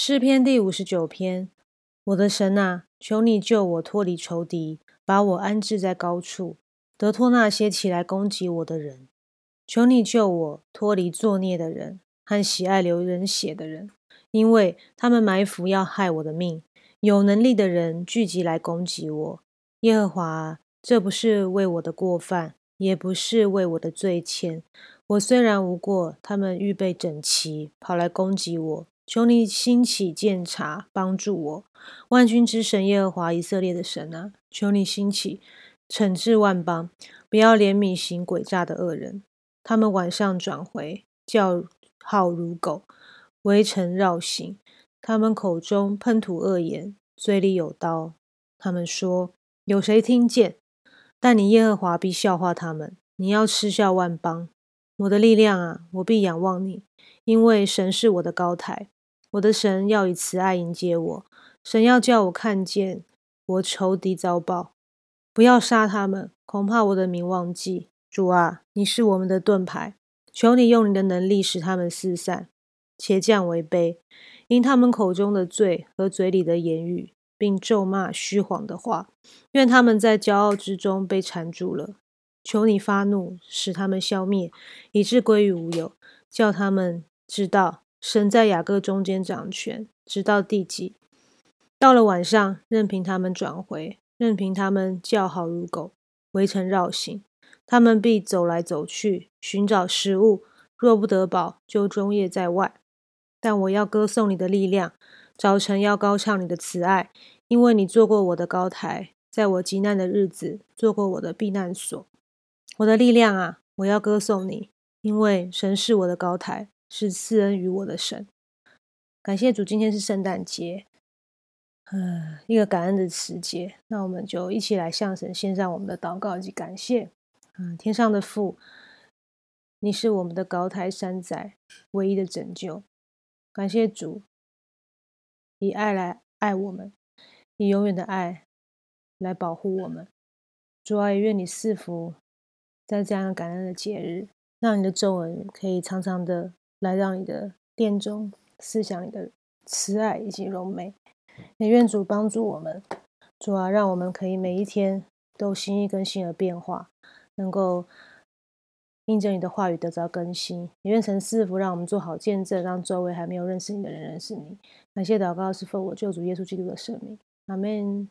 诗篇第五十九篇，我的神啊，求你救我脱离仇敌，把我安置在高处，得脱那些起来攻击我的人。求你救我脱离作孽的人和喜爱流人血的人，因为他们埋伏要害我的命。有能力的人聚集来攻击我。耶和华，这不是为我的过犯，也不是为我的罪愆。我虽然无过，他们预备整齐，跑来攻击我。求你兴起鉴察，帮助我，万军之神耶和华以色列的神啊！求你兴起，惩治万邦，不要怜悯行诡诈的恶人。他们晚上转回，叫号如狗，围城绕行。他们口中喷吐恶言，嘴里有刀。他们说：“有谁听见？”但你耶和华必笑话他们。你要嗤笑万邦。我的力量啊，我必仰望你，因为神是我的高台。我的神要以慈爱迎接我，神要叫我看见我仇敌遭报，不要杀他们，恐怕我的名忘记。主啊，你是我们的盾牌，求你用你的能力使他们四散，且降为卑，因他们口中的罪和嘴里的言语，并咒骂虚谎的话，愿他们在骄傲之中被缠住了。求你发怒，使他们消灭，以致归于无有，叫他们知道。神在雅各中间掌权，直到地极。到了晚上，任凭他们转回，任凭他们叫好如狗，围城绕行。他们必走来走去，寻找食物。若不得饱，就终夜在外。但我要歌颂你的力量，早晨要高唱你的慈爱，因为你做过我的高台，在我极难的日子做过我的避难所。我的力量啊，我要歌颂你，因为神是我的高台。是赐恩于我的神，感谢主。今天是圣诞节，嗯，一个感恩的时节。那我们就一起来向神献上我们的祷告及感谢。嗯，天上的父，你是我们的高台山仔，唯一的拯救。感谢主，以爱来爱我们，以永远的爱来保护我们。主啊，也愿你赐福在这样感恩的节日，让你的皱纹可以长长的。来到你的殿中，思想你的慈爱以及柔美，也愿主帮助我们，主啊，让我们可以每一天都心意更新而变化，能够印证你的话语得到更新。也愿神赐福，让我们做好见证，让周围还没有认识你的人认识你。感谢祷告是奉我救主耶稣基督的圣名，阿门。